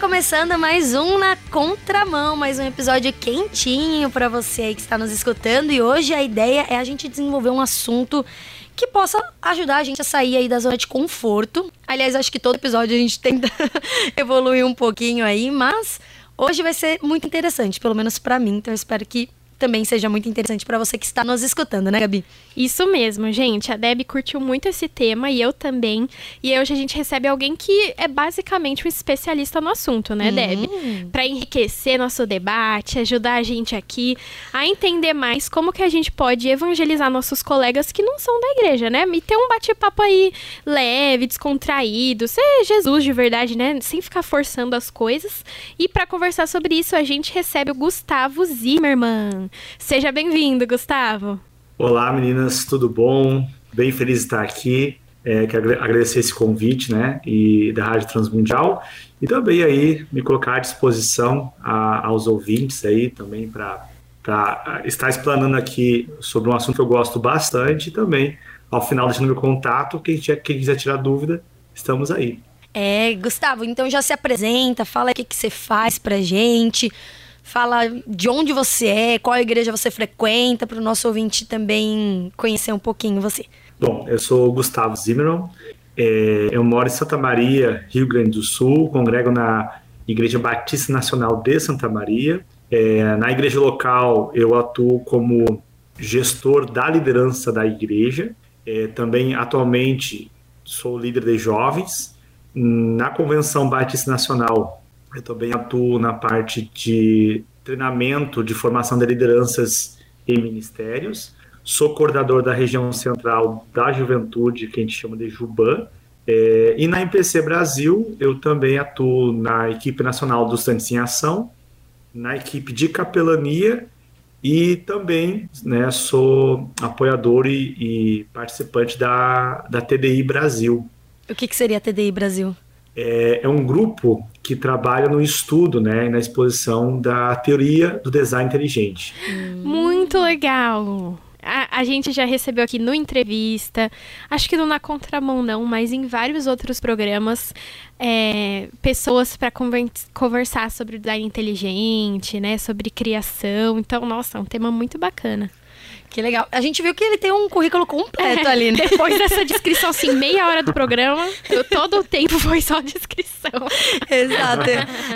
começando mais um na contramão, mais um episódio quentinho para você aí que está nos escutando e hoje a ideia é a gente desenvolver um assunto que possa ajudar a gente a sair aí da zona de conforto. Aliás, acho que todo episódio a gente tenta evoluir um pouquinho aí, mas hoje vai ser muito interessante, pelo menos para mim, então eu espero que também seja muito interessante para você que está nos escutando, né, Gabi? Isso mesmo, gente. A Deb curtiu muito esse tema e eu também. E hoje a gente recebe alguém que é basicamente um especialista no assunto, né, Deb? Hum. Para enriquecer nosso debate, ajudar a gente aqui a entender mais como que a gente pode evangelizar nossos colegas que não são da igreja, né? E ter um bate-papo aí leve, descontraído, ser Jesus de verdade, né? Sem ficar forçando as coisas. E para conversar sobre isso, a gente recebe o Gustavo Zimmermann. Seja bem-vindo, Gustavo. Olá, meninas, tudo bom? Bem feliz de estar aqui. É, quero agradecer esse convite, né, e da Rádio Transmundial e também aí me colocar à disposição a, aos ouvintes aí também para estar explanando aqui sobre um assunto que eu gosto bastante e também ao final deixando meu contato, quem, quem quiser tirar dúvida, estamos aí. É, Gustavo, então já se apresenta, fala o que, que você faz pra gente, Fala de onde você é, qual igreja você frequenta, para o nosso ouvinte também conhecer um pouquinho você. Bom, eu sou Gustavo Zimmermann, é, eu moro em Santa Maria, Rio Grande do Sul, congrego na Igreja Batista Nacional de Santa Maria. É, na igreja local, eu atuo como gestor da liderança da igreja. É, também, atualmente, sou líder de jovens. Na Convenção Batista Nacional, eu também atuo na parte de treinamento, de formação de lideranças em ministérios. Sou coordenador da região central da juventude, que a gente chama de Juban. É, e na MPC Brasil, eu também atuo na equipe nacional dos Santos em Ação, na equipe de capelania e também né, sou apoiador e, e, participante da, da TDI Brasil. O que, que seria a TDI Brasil? é, é, um grupo que trabalha no estudo, né, na exposição da teoria do design inteligente. Muito legal. A, a, gente já recebeu aqui no entrevista, acho que não na contramão não, mas em vários outros programas, é, pessoas para conversar sobre design inteligente, né, sobre criação. Então, nossa, é um tema muito bacana. Que legal. A gente viu que ele tem um currículo completo é, ali, né? Depois dessa descrição, assim, meia hora do programa, todo o tempo foi só descrição. Exato.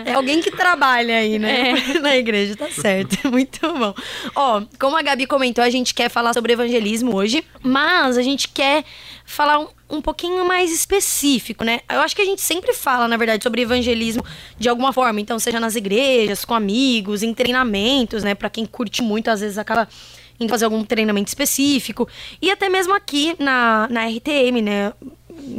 É alguém que trabalha aí, né? É. Na igreja, tá certo. Muito bom. Ó, como a Gabi comentou, a gente quer falar sobre evangelismo hoje, mas a gente quer falar um, um pouquinho mais específico, né? Eu acho que a gente sempre fala, na verdade, sobre evangelismo de alguma forma. Então, seja nas igrejas, com amigos, em treinamentos, né? Para quem curte muito, às vezes acaba indo fazer algum treinamento específico. E até mesmo aqui na, na RTM, né?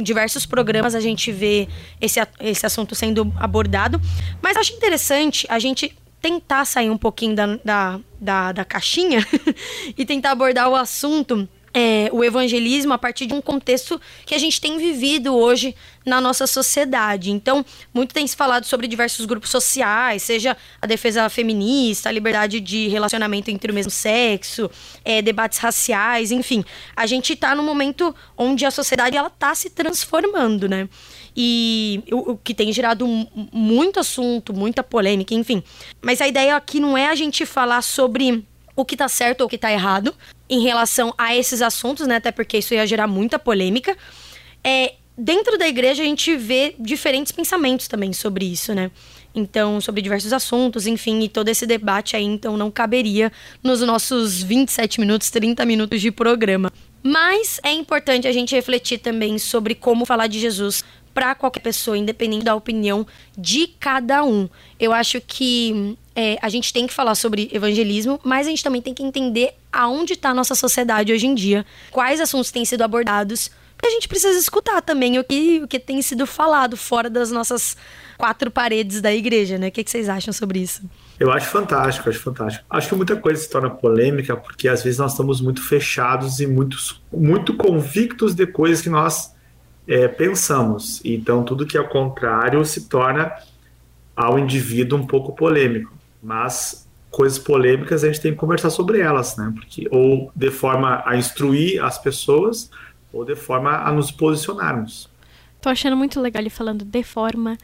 Diversos programas a gente vê esse, esse assunto sendo abordado. Mas acho interessante a gente tentar sair um pouquinho da, da, da, da caixinha e tentar abordar o assunto é, o evangelismo a partir de um contexto que a gente tem vivido hoje na nossa sociedade. Então, muito tem se falado sobre diversos grupos sociais, seja a defesa feminista, a liberdade de relacionamento entre o mesmo sexo, é, debates raciais, enfim. A gente está num momento onde a sociedade ela está se transformando, né? E o, o que tem gerado muito assunto, muita polêmica, enfim. Mas a ideia aqui não é a gente falar sobre o que tá certo ou o que tá errado em relação a esses assuntos, né? Até porque isso ia gerar muita polêmica. É, dentro da igreja a gente vê diferentes pensamentos também sobre isso, né? Então, sobre diversos assuntos, enfim, e todo esse debate aí, então, não caberia nos nossos 27 minutos, 30 minutos de programa. Mas é importante a gente refletir também sobre como falar de Jesus para qualquer pessoa, independente da opinião de cada um. Eu acho que é, a gente tem que falar sobre evangelismo, mas a gente também tem que entender aonde está a nossa sociedade hoje em dia, quais assuntos têm sido abordados, porque a gente precisa escutar também o que, o que tem sido falado fora das nossas quatro paredes da igreja, né? O que, que vocês acham sobre isso? Eu acho fantástico, acho fantástico. Acho que muita coisa se torna polêmica porque às vezes nós estamos muito fechados e muito, muito convictos de coisas que nós é, pensamos. Então, tudo que é o contrário se torna ao indivíduo um pouco polêmico. Mas coisas polêmicas a gente tem que conversar sobre elas, né? Porque, ou de forma a instruir as pessoas, ou de forma a nos posicionarmos. Tô achando muito legal ele falando de forma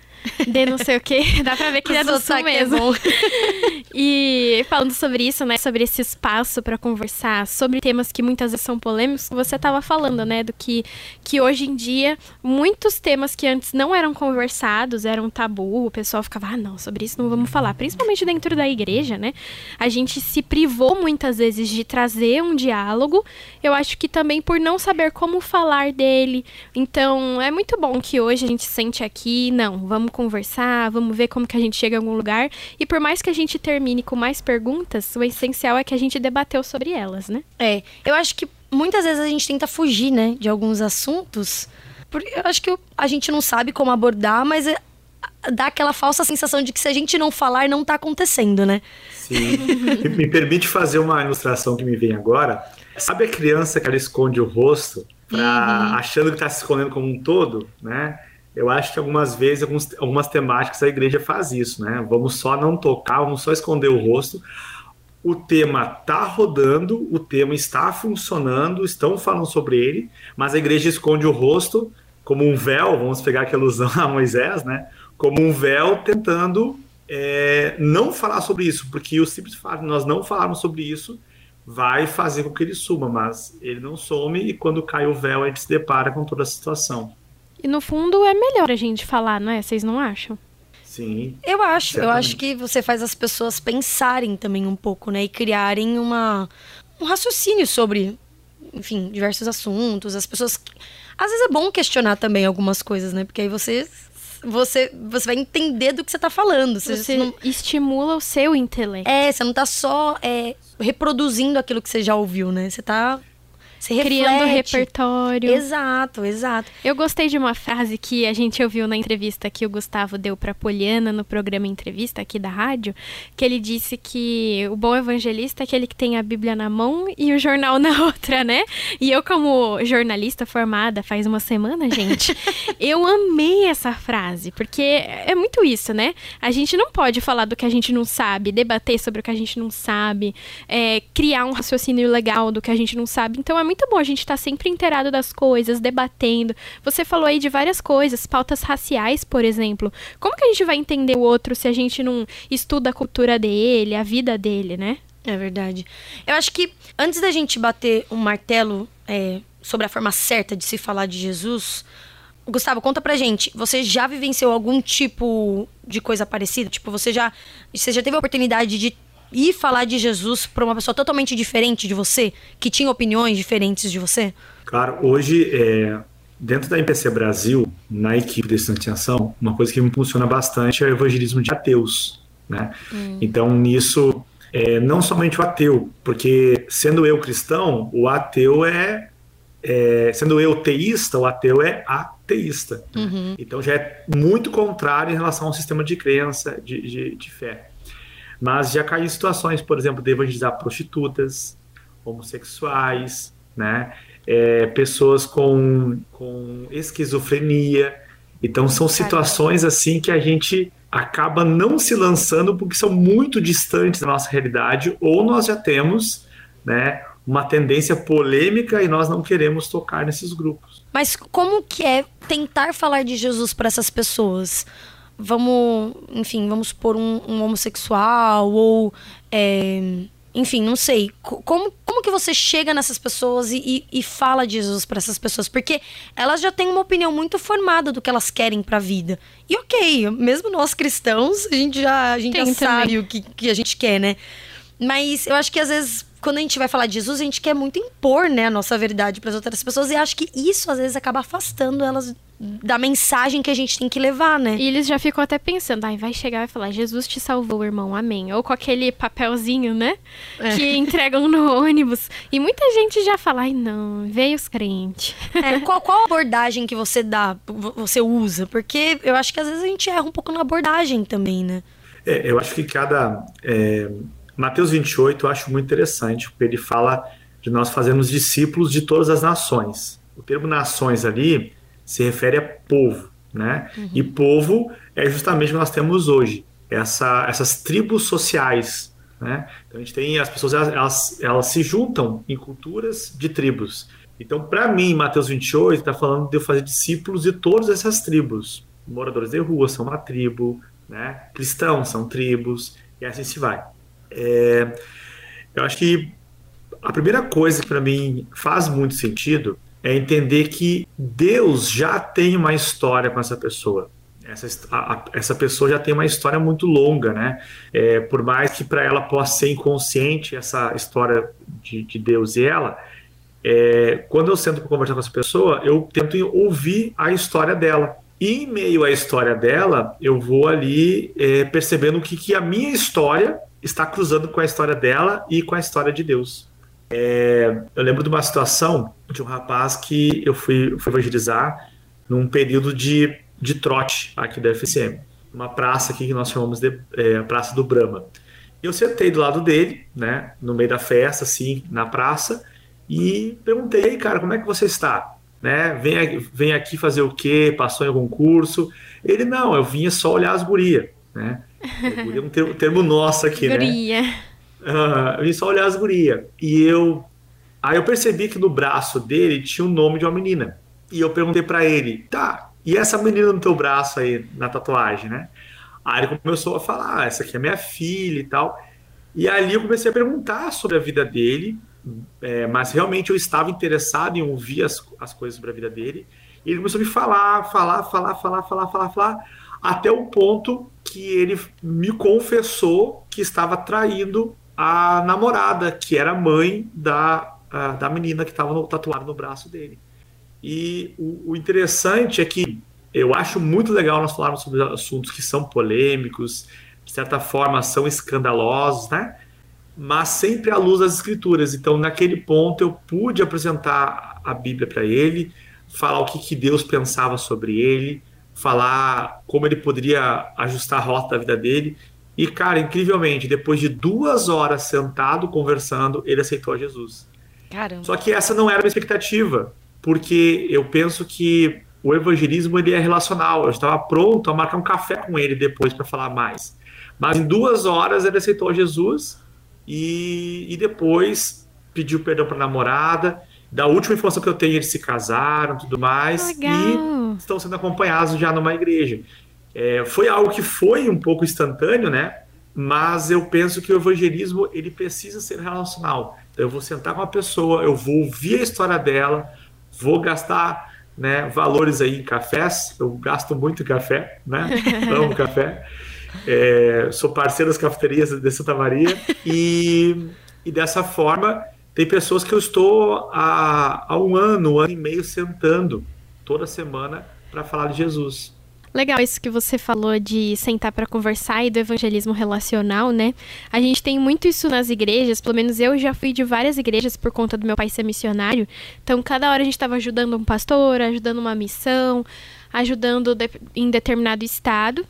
de não sei o quê. Dá pra ver que ele é do sul é mesmo. É e falando sobre isso, né? Sobre esse espaço para conversar, sobre temas que muitas vezes são polêmicos, você tava falando, né? Do que, que hoje em dia, muitos temas que antes não eram conversados, eram tabu, o pessoal ficava, ah, não, sobre isso não vamos falar. Principalmente dentro da igreja, né? A gente se privou muitas vezes de trazer um diálogo. Eu acho que também por não saber como falar dele. Então, é muito bom que hoje a gente sente aqui, não, vamos conversar, vamos ver como que a gente chega em algum lugar. E por mais que a gente termine com mais perguntas, o essencial é que a gente debateu sobre elas, né? É, eu acho que muitas vezes a gente tenta fugir, né, de alguns assuntos. Porque eu acho que a gente não sabe como abordar, mas é, dá aquela falsa sensação de que se a gente não falar, não tá acontecendo, né? Sim. me permite fazer uma ilustração que me vem agora. Sabe a criança que ela esconde o rosto, pra, uhum. achando que está se escondendo como um todo, né? Eu acho que algumas vezes, alguns, algumas temáticas, a igreja faz isso, né? Vamos só não tocar, vamos só esconder o rosto. O tema está rodando, o tema está funcionando, estão falando sobre ele, mas a igreja esconde o rosto como um véu, vamos pegar aquela alusão a Moisés, né? Como um véu tentando é, não falar sobre isso, porque o simples fato de nós não falarmos sobre isso vai fazer com que ele suma, mas ele não some e quando cai o véu a gente se depara com toda a situação. E no fundo é melhor a gente falar, não é? Vocês não acham? Sim. Eu acho, certamente. eu acho que você faz as pessoas pensarem também um pouco, né? E criarem uma, um raciocínio sobre, enfim, diversos assuntos. As pessoas. Às vezes é bom questionar também algumas coisas, né? Porque aí você você, você vai entender do que você está falando. Você, você não... estimula o seu intelecto. É, você não está só é, reproduzindo aquilo que você já ouviu, né? Você está você Criando repertório. Exato, exato. Eu gostei de uma frase que a gente ouviu na entrevista que o Gustavo deu para Poliana no programa Entrevista aqui da rádio, que ele disse que o bom evangelista é aquele que tem a Bíblia na mão e o jornal na outra, né? E eu como jornalista formada faz uma semana, gente, eu amei essa frase, porque é muito isso, né? A gente não pode falar do que a gente não sabe, debater sobre o que a gente não sabe, é, criar um raciocínio legal do que a gente não sabe. Então é muito muito bom a gente estar tá sempre inteirado das coisas, debatendo. Você falou aí de várias coisas, pautas raciais, por exemplo. Como que a gente vai entender o outro se a gente não estuda a cultura dele, a vida dele, né? É verdade. Eu acho que antes da gente bater um martelo é, sobre a forma certa de se falar de Jesus, Gustavo, conta pra gente, você já vivenciou algum tipo de coisa parecida? Tipo, você já, você já teve a oportunidade de ir falar de Jesus para uma pessoa totalmente diferente de você, que tinha opiniões diferentes de você? Claro, hoje, é, dentro da MPC Brasil, na equipe de Ação, uma coisa que me funciona bastante é o evangelismo de ateus. Né? Hum. Então, nisso, é, não somente o ateu, porque sendo eu cristão, o ateu é, é sendo eu teísta, o ateu é ateísta. Uhum. Então já é muito contrário em relação ao sistema de crença, de, de, de fé. Mas já caí em situações, por exemplo, de evangelizar prostitutas, homossexuais, né? É, pessoas com, com esquizofrenia. Então são situações assim que a gente acaba não se lançando porque são muito distantes da nossa realidade ou nós já temos, né, uma tendência polêmica e nós não queremos tocar nesses grupos. Mas como que é tentar falar de Jesus para essas pessoas? Vamos, enfim, vamos supor um, um homossexual ou, é, enfim, não sei. Como, como que você chega nessas pessoas e, e, e fala de Jesus para essas pessoas? Porque elas já têm uma opinião muito formada do que elas querem para a vida. E ok, mesmo nós cristãos, a gente já, a gente já sabe o que, que a gente quer, né? Mas eu acho que às vezes quando a gente vai falar de Jesus, a gente quer muito impor, né, a nossa verdade para as outras pessoas e acho que isso às vezes acaba afastando elas da mensagem que a gente tem que levar, né? E eles já ficam até pensando, ai, vai chegar e falar, Jesus te salvou, irmão, amém. Ou com aquele papelzinho, né? É. Que entregam no ônibus. E muita gente já fala, ai, não, veio os crentes. É, qual, qual abordagem que você dá, você usa? Porque eu acho que às vezes a gente erra um pouco na abordagem também, né? É, eu acho que cada. É, Mateus 28 eu acho muito interessante, porque ele fala de nós fazermos discípulos de todas as nações. O termo nações ali se refere a povo, né? Uhum. E povo é justamente o que nós temos hoje, essa, essas tribos sociais, né? Então a gente tem as pessoas elas, elas, elas se juntam em culturas de tribos. Então, para mim, Mateus 28 está falando de eu fazer discípulos de todas essas tribos. moradores de rua são uma tribo, né? cristãos são tribos, e assim se vai. É, eu acho que a primeira coisa que para mim faz muito sentido é entender que Deus já tem uma história com essa pessoa. Essa, a, essa pessoa já tem uma história muito longa, né? É, por mais que para ela possa ser inconsciente essa história de, de Deus e ela, é, quando eu sento para conversar com essa pessoa, eu tento ouvir a história dela. E em meio à história dela, eu vou ali é, percebendo que, que a minha história está cruzando com a história dela e com a história de Deus. É, eu lembro de uma situação de um rapaz que eu fui, fui evangelizar num período de, de trote aqui da FCM. Uma praça aqui que nós chamamos de é, Praça do Brahma. Eu sentei do lado dele, né, no meio da festa, assim, na praça, e perguntei, cara, como é que você está? Né, vem, vem aqui fazer o quê? Passou em algum curso? Ele, não, eu vinha só olhar as gurias, né? Guria é um termo, termo nosso aqui, né? Guria. né? Uh, eu vim só olhar as gurias. E eu. Aí eu percebi que no braço dele tinha o nome de uma menina. E eu perguntei para ele, tá, e essa menina no teu braço aí, na tatuagem, né? Aí ele começou a falar, ah, essa aqui é minha filha e tal. E ali eu comecei a perguntar sobre a vida dele, é, mas realmente eu estava interessado em ouvir as, as coisas sobre a vida dele. E ele começou a me falar, falar, falar, falar, falar, falar, falar, até o ponto que ele me confessou que estava traindo a namorada, que era mãe da, da menina que estava tatuada no braço dele. E o, o, interessante é que eu acho muito legal nós falarmos sobre assuntos que são polêmicos, de certa forma são escandalosos, né? Mas sempre à luz das escrituras. Então, naquele ponto, eu pude apresentar a Bíblia para ele, falar o que, que Deus pensava sobre ele, falar como ele poderia ajustar a rota da vida dele. E, cara, incrivelmente, depois de duas horas sentado conversando, ele aceitou Jesus. Caramba. Só que essa não era a minha expectativa, porque eu penso que o evangelismo ele é relacional. Eu estava pronto a marcar um café com ele depois para falar mais. Mas em duas horas ele aceitou Jesus e, e depois pediu perdão para a namorada. Da última informação que eu tenho, eles se casaram tudo mais. Legal. E estão sendo acompanhados já numa igreja. É, foi algo que foi um pouco instantâneo, né? Mas eu penso que o evangelismo ele precisa ser relacional. Então, eu vou sentar com uma pessoa, eu vou ouvir a história dela, vou gastar né, valores aí em cafés. Eu gasto muito café, né? Amo café. É, sou parceiro das cafeterias de Santa Maria e, e dessa forma tem pessoas que eu estou há, há um ano, um ano e meio sentando toda semana para falar de Jesus. Legal isso que você falou de sentar para conversar e do evangelismo relacional, né? A gente tem muito isso nas igrejas, pelo menos eu já fui de várias igrejas por conta do meu pai ser missionário. Então, cada hora a gente estava ajudando um pastor, ajudando uma missão, ajudando de, em determinado estado.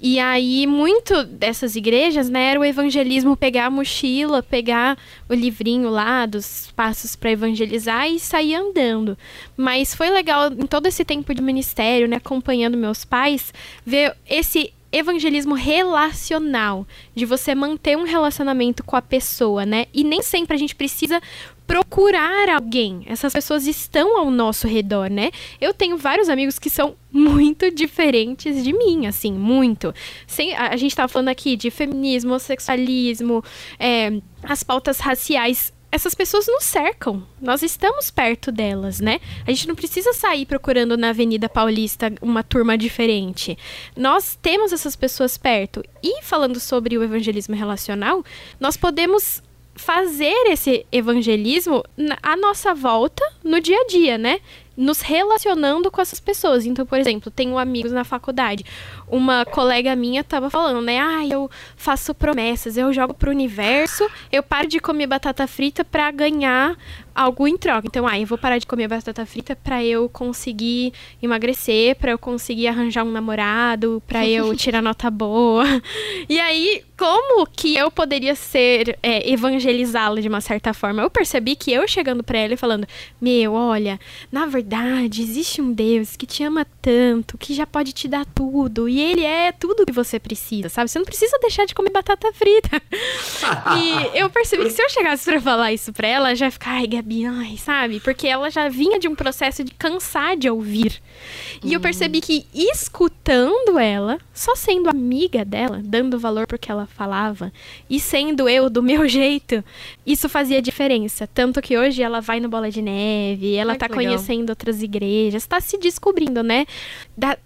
E aí, muito dessas igrejas, né, era o evangelismo pegar a mochila, pegar o livrinho lá dos passos para evangelizar e sair andando. Mas foi legal, em todo esse tempo de ministério, né, acompanhando meus pais, ver esse evangelismo relacional, de você manter um relacionamento com a pessoa, né? E nem sempre a gente precisa procurar alguém. Essas pessoas estão ao nosso redor, né? Eu tenho vários amigos que são muito diferentes de mim, assim, muito. Sem, a, a gente estava falando aqui de feminismo, sexualismo, é, as pautas raciais essas pessoas nos cercam. Nós estamos perto delas, né? A gente não precisa sair procurando na Avenida Paulista uma turma diferente. Nós temos essas pessoas perto. E falando sobre o evangelismo relacional, nós podemos fazer esse evangelismo à nossa volta no dia a dia, né? Nos relacionando com essas pessoas. Então, por exemplo, tenho amigos na faculdade. Uma colega minha estava falando, né? Ah, eu faço promessas, eu jogo pro universo, eu paro de comer batata frita para ganhar algo em troca. Então, ah, eu vou parar de comer batata frita para eu conseguir emagrecer, para eu conseguir arranjar um namorado, para eu tirar nota boa. E aí, como que eu poderia ser é, evangelizá-la de uma certa forma? Eu percebi que eu chegando para ela e falando: "Meu, olha, na verdade, existe um Deus que te ama tanto, que já pode te dar tudo. E E ele é tudo que você precisa, sabe? Você não precisa deixar de comer batata frita. e eu percebi que se eu chegasse pra falar isso pra ela, já ia ficar, ai, Gabi, ai, sabe? Porque ela já vinha de um processo de cansar de ouvir. E eu percebi que escutando ela, só sendo amiga dela, dando valor porque ela falava, e sendo eu do meu jeito, isso fazia diferença. Tanto que hoje ela vai no Bola de Neve, ela Ai, tá conhecendo outras igrejas, tá se descobrindo, né?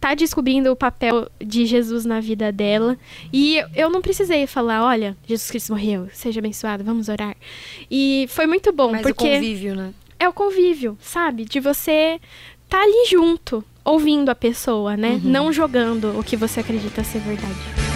tá descobrindo o papel de Jesus na vida dela. E eu não precisei falar, olha, Jesus Cristo morreu, seja abençoado, vamos orar. E foi muito bom, Mas porque... o convívio, né? É o convívio, sabe? De você tá ali junto, ouvindo a pessoa, né? Uhum. Não jogando o que você acredita ser verdade.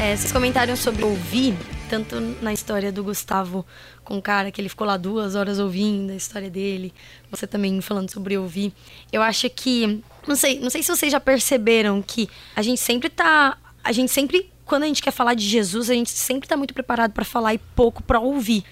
É, vocês comentaram sobre ouvir, tanto na história do Gustavo com o cara que ele ficou lá duas horas ouvindo a história dele, você também falando sobre ouvir. Eu acho que, não sei, não sei se vocês já perceberam que a gente sempre tá, a gente sempre quando a gente quer falar de Jesus, a gente sempre está muito preparado para falar e pouco para ouvir.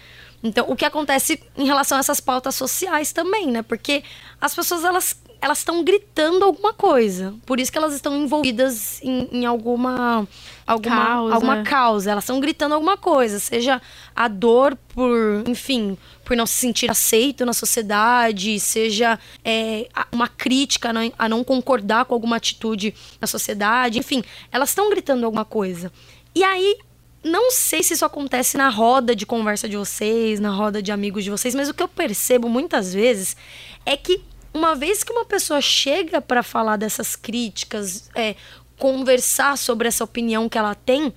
Então, o que acontece em relação a essas pautas sociais também, né? Porque as pessoas elas elas estão gritando alguma coisa. Por isso que elas estão envolvidas em, em alguma alguma causa. alguma causa. Elas estão gritando alguma coisa, seja a dor por, enfim, por não se sentir aceito na sociedade, seja é, uma crítica a não, a não concordar com alguma atitude na sociedade, enfim, elas estão gritando alguma coisa. E aí não sei se isso acontece na roda de conversa de vocês, na roda de amigos de vocês, mas o que eu percebo muitas vezes é que uma vez que uma pessoa chega para falar dessas críticas, é, conversar sobre essa opinião que ela tem,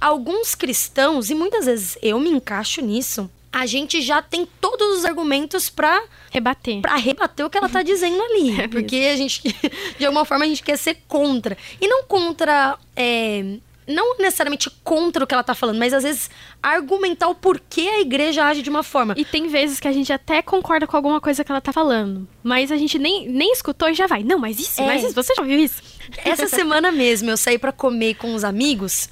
alguns cristãos, e muitas vezes eu me encaixo nisso, a gente já tem todos os argumentos para rebater. Para rebater o que ela tá dizendo ali. É porque a gente, de alguma forma, a gente quer ser contra. E não contra. É, não necessariamente contra o que ela tá falando, mas às vezes argumentar o porquê a igreja age de uma forma. E tem vezes que a gente até concorda com alguma coisa que ela tá falando, mas a gente nem, nem escutou e já vai. Não, mas isso, é. mas isso, você já viu isso? Essa semana mesmo eu saí para comer com os amigos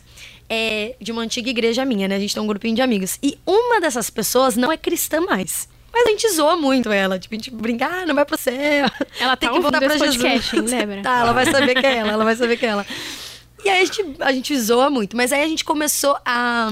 é, de uma antiga igreja minha, né? A gente tem um grupinho de amigos. E uma dessas pessoas não é cristã mais. Mas a gente zoa muito ela. Tipo, a gente brinca, ah, não vai pro céu. Ela tem tá que voltar pra Jesus. Podcast, lembra? tá, ela vai saber que é ela, ela vai saber que é ela. E aí a gente, a gente zoa muito. Mas aí a gente começou a,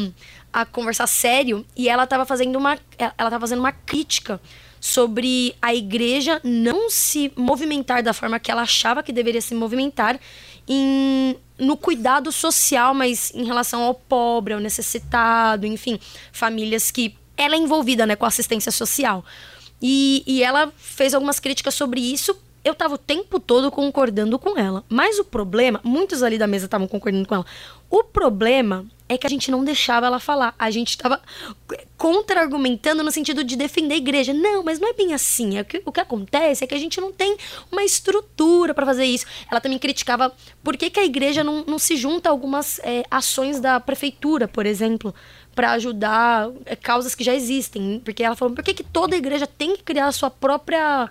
a conversar sério e ela tava fazendo uma. Ela tava fazendo uma crítica sobre a igreja não se movimentar da forma que ela achava que deveria se movimentar em, no cuidado social, mas em relação ao pobre, ao necessitado, enfim, famílias que ela é envolvida né, com assistência social. E, e ela fez algumas críticas sobre isso eu tava o tempo todo concordando com ela. Mas o problema, muitos ali da mesa estavam concordando com ela. O problema é que a gente não deixava ela falar. A gente estava contra-argumentando no sentido de defender a igreja. Não, mas não é bem assim. É que, o que acontece é que a gente não tem uma estrutura para fazer isso. Ela também criticava por que, que a igreja não, não se junta a algumas é, ações da prefeitura, por exemplo, para ajudar é, causas que já existem. Porque ela falou, por que, que toda igreja tem que criar a sua própria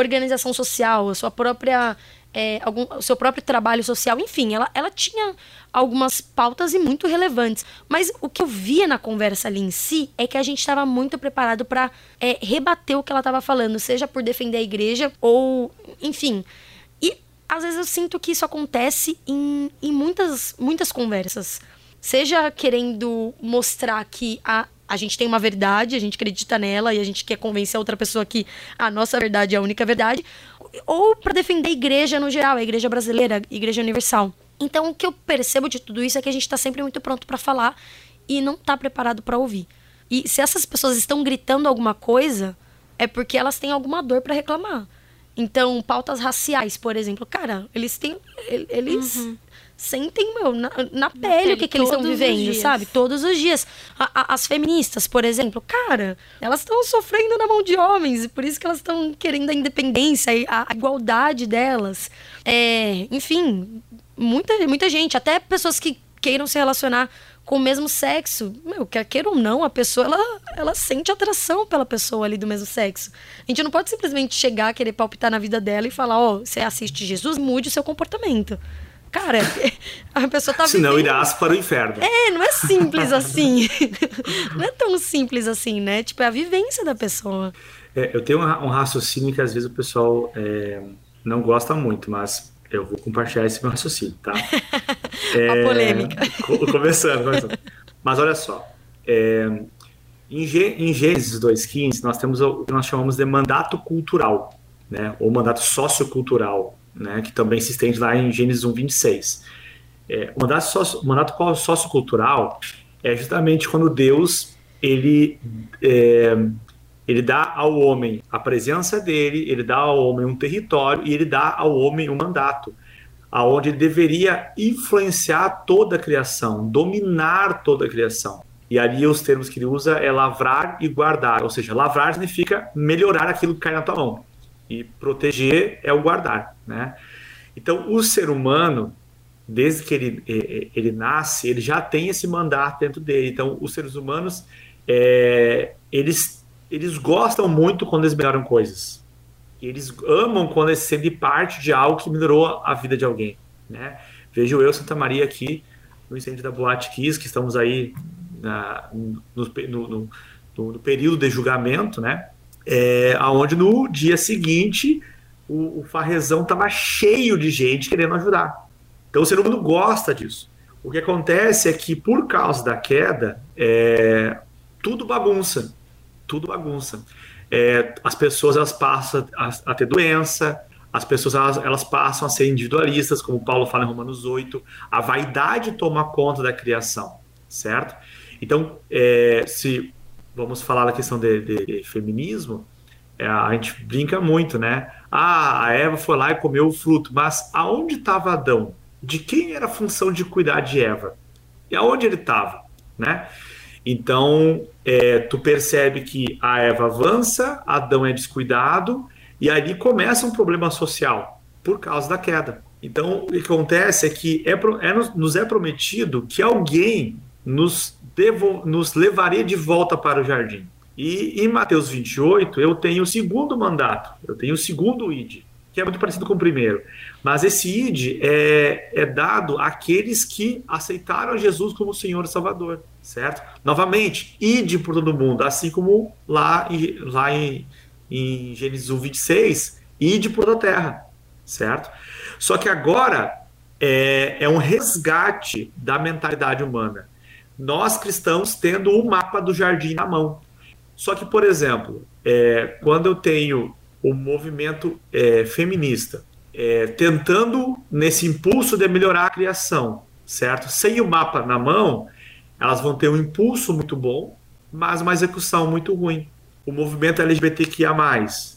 organização social, a sua própria. É, algum, o seu próprio trabalho social, enfim, ela, ela tinha algumas pautas e muito relevantes. Mas o que eu via na conversa ali em si é que a gente estava muito preparado para é, rebater o que ela estava falando, seja por defender a igreja ou, enfim. E às vezes eu sinto que isso acontece em, em muitas, muitas conversas. Seja querendo mostrar que a, a gente tem uma verdade, a gente acredita nela e a gente quer convencer a outra pessoa que a nossa verdade é a única verdade, ou para defender a igreja no geral, a igreja brasileira, a igreja universal. Então, o que eu percebo de tudo isso é que a gente está sempre muito pronto para falar e não está preparado para ouvir. E se essas pessoas estão gritando alguma coisa, é porque elas têm alguma dor para reclamar. Então, pautas raciais, por exemplo, cara, eles têm. Eles. Uhum sentem, meu, na, na pele o que, que eles estão vivendo, sabe? Todos os dias. A, a, as feministas, por exemplo, cara, elas estão sofrendo na mão de homens, e por isso que elas estão querendo a independência, a, a igualdade delas. É, enfim, muita, muita gente, até pessoas que queiram se relacionar com o mesmo sexo, meu, quer queira ou não, a pessoa ela, ela sente atração pela pessoa ali do mesmo sexo. A gente não pode simplesmente chegar, querer palpitar na vida dela e falar, ó, oh, você assiste Jesus, mude o seu comportamento Cara, a pessoa tá Senão vivendo... irás para o inferno. É, não é simples assim. não é tão simples assim, né? Tipo, é a vivência da pessoa. É, eu tenho um raciocínio que às vezes o pessoal é, não gosta muito, mas eu vou compartilhar esse meu raciocínio, tá? É, a polêmica. Começando, começando. Mas olha só. É, em, em Gênesis 2,15, nós temos o que nós chamamos de mandato cultural, né? ou mandato sociocultural, né? que também se estende lá em Gênesis 1,26. É, o mandato, socio, mandato sociocultural é justamente quando Deus ele, é, ele dá ao homem a presença dele, ele dá ao homem um território e ele dá ao homem um mandato, aonde ele deveria influenciar toda a criação, dominar toda a criação. E ali os termos que ele usa é lavrar e guardar, ou seja, lavrar significa melhorar aquilo que cai na tua mão e proteger é o guardar, né? Então o ser humano, desde que ele, ele nasce, ele já tem esse mandato dentro dele. Então os seres humanos, é, eles, eles gostam muito quando eles melhoram coisas. Eles amam quando eles sentem parte de algo que melhorou a vida de alguém, né? Vejo eu, Santa Maria, aqui no incêndio da Boate Kiss, que estamos aí na, no, no, no, no, período de julgamento, né? É, aonde no dia seguinte o, o farrezão estava cheio de gente querendo ajudar. Então o ser humano gosta disso. O que acontece é que por causa da queda, é, tudo bagunça, tudo bagunça. É, as pessoas elas passam a, a, ter doença, as pessoas elas, elas, passam a ser individualistas, como Paulo fala em Romanos 8, a vaidade toma conta da criação, certo? Então, é, se vamos falar da questão de, de, de feminismo, é, a gente brinca muito, né? Ah, a Eva foi lá e comeu o fruto, mas aonde estava Adão? De quem era a função de cuidar de Eva? E aonde ele estava, né? Então, é, tu percebe que a Eva avança, Adão é descuidado, e ali começa um problema social por causa da queda. Então, o que acontece é que é, é, nos é prometido que alguém nos devo, nos levaria de volta para o jardim. E em Mateus 28, eu tenho o segundo mandato, eu tenho o segundo id, que é muito parecido com o primeiro. Mas esse id é, é dado àqueles que aceitaram Jesus como Senhor e Salvador, certo? Novamente, ide por todo mundo, assim como lá, em, lá em, em Gênesis 1, 26, ide por toda a terra, certo? Só que agora é, é um resgate da mentalidade humana nós cristãos tendo o mapa do jardim na mão. Só que, por exemplo, é, quando eu tenho o movimento é, feminista é, tentando nesse impulso de melhorar a criação, certo? Sem o mapa na mão, elas vão ter um impulso muito bom, mas uma execução muito ruim. O movimento LGBTQIA+,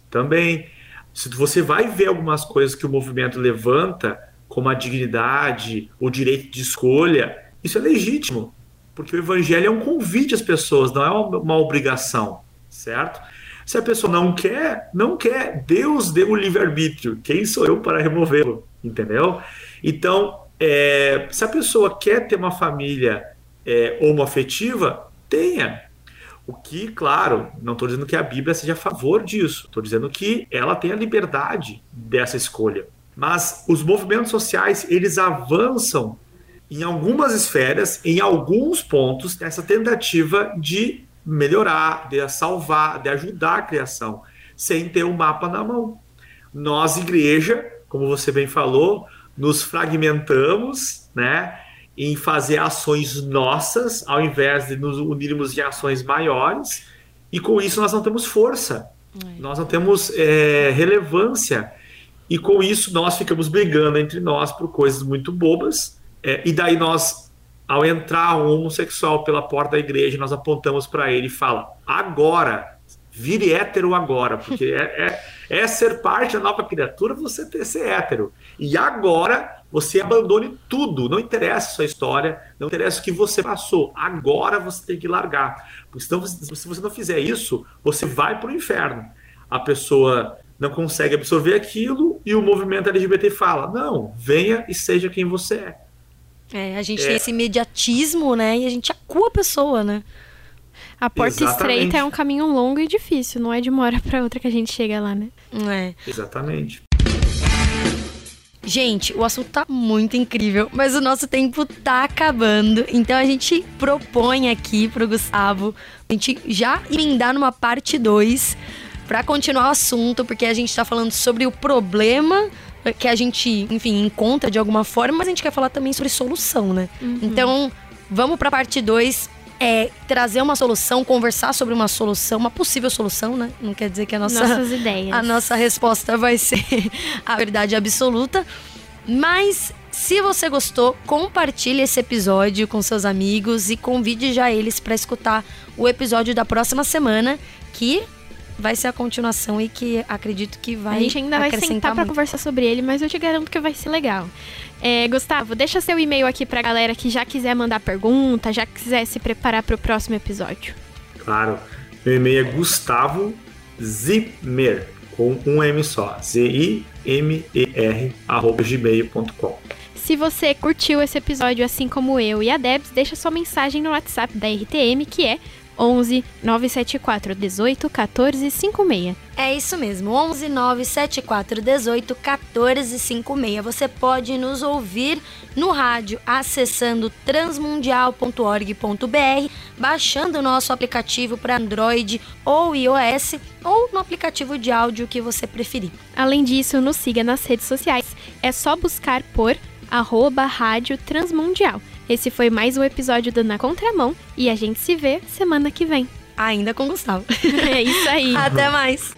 também. Se você vai ver algumas coisas que o movimento levanta, como a dignidade, o direito de escolha, isso é legítimo porque o evangelho é um convite às pessoas, não é uma obrigação, certo? Se a pessoa não quer, não quer. Deus deu o livre-arbítrio. Quem sou eu para removê-lo? Entendeu? Então, é, se a pessoa quer ter uma família é, homoafetiva, tenha. O que, claro, não estou dizendo que a Bíblia seja a favor disso. Estou dizendo que ela tem a liberdade dessa escolha. Mas os movimentos sociais, eles avançam em algumas esferas, em alguns pontos, essa tentativa de melhorar, de salvar, de ajudar a criação, sem ter um mapa na mão. Nós, igreja, como você bem falou, nos fragmentamos, né, em fazer ações nossas, ao invés de nos unirmos em ações maiores, e com isso nós não temos força, é. nós não temos é, relevância, e com isso nós ficamos brigando entre nós por coisas muito bobas, é, e daí nós, ao entrar um homossexual pela porta da igreja, nós apontamos para ele e fala: agora, vire hétero agora, porque é, é, é, ser parte da nova criatura você ter ser hétero. E agora você abandone tudo, não interessa a sua história, não interessa o que você passou. Agora você tem que largar. Porque senão, se você não fizer isso, você vai para o inferno. A pessoa não consegue absorver aquilo e o movimento LGBT fala: não, venha e seja quem você é. É, a gente é. tem esse imediatismo, né? E a gente acua a pessoa, né? A porta Exatamente. estreita é um caminho longo e difícil, não é de uma hora para outra que a gente chega lá, né? É. Exatamente. Gente, o assunto tá muito incrível, mas o nosso tempo tá acabando. Então a gente propõe aqui pro Gustavo a gente já emendar numa parte 2 para continuar o assunto, porque a gente tá falando sobre o problema que a gente, enfim, encontra de alguma forma, mas a gente quer falar também sobre solução, né? Uhum. Então, vamos pra parte 2 é trazer uma solução, conversar sobre uma solução, uma possível solução, né? Não quer dizer que a nossa Nossas ideias. a nossa resposta vai ser a verdade absoluta, mas se você gostou, compartilhe esse episódio com seus amigos e convide já eles para escutar o episódio da próxima semana, que vai ser a continuação e que acredito que vai. A gente ainda vai sentar para conversar sobre ele, mas eu te garanto que vai ser legal. É, Gustavo, deixa seu e-mail aqui pra galera que já quiser mandar pergunta, já quiser se preparar para o próximo episódio. Claro. Meu e-mail é Gustavo Zimmer, com um M só. Z-I-M-E-R, arroba gmail.com. Se você curtiu esse episódio assim como eu e a Debs, deixa sua mensagem no WhatsApp da RTM, que é 11 974 18 14 56. É isso mesmo, 11 974 18 14 56. Você pode nos ouvir no rádio acessando transmundial.org.br, baixando o nosso aplicativo para Android ou iOS ou no aplicativo de áudio que você preferir. Além disso, nos siga nas redes sociais. É só buscar por arroba Rádio Transmundial. Esse foi mais um episódio do Na Contramão e a gente se vê semana que vem. Ainda com Gustavo. é isso aí. Até mais.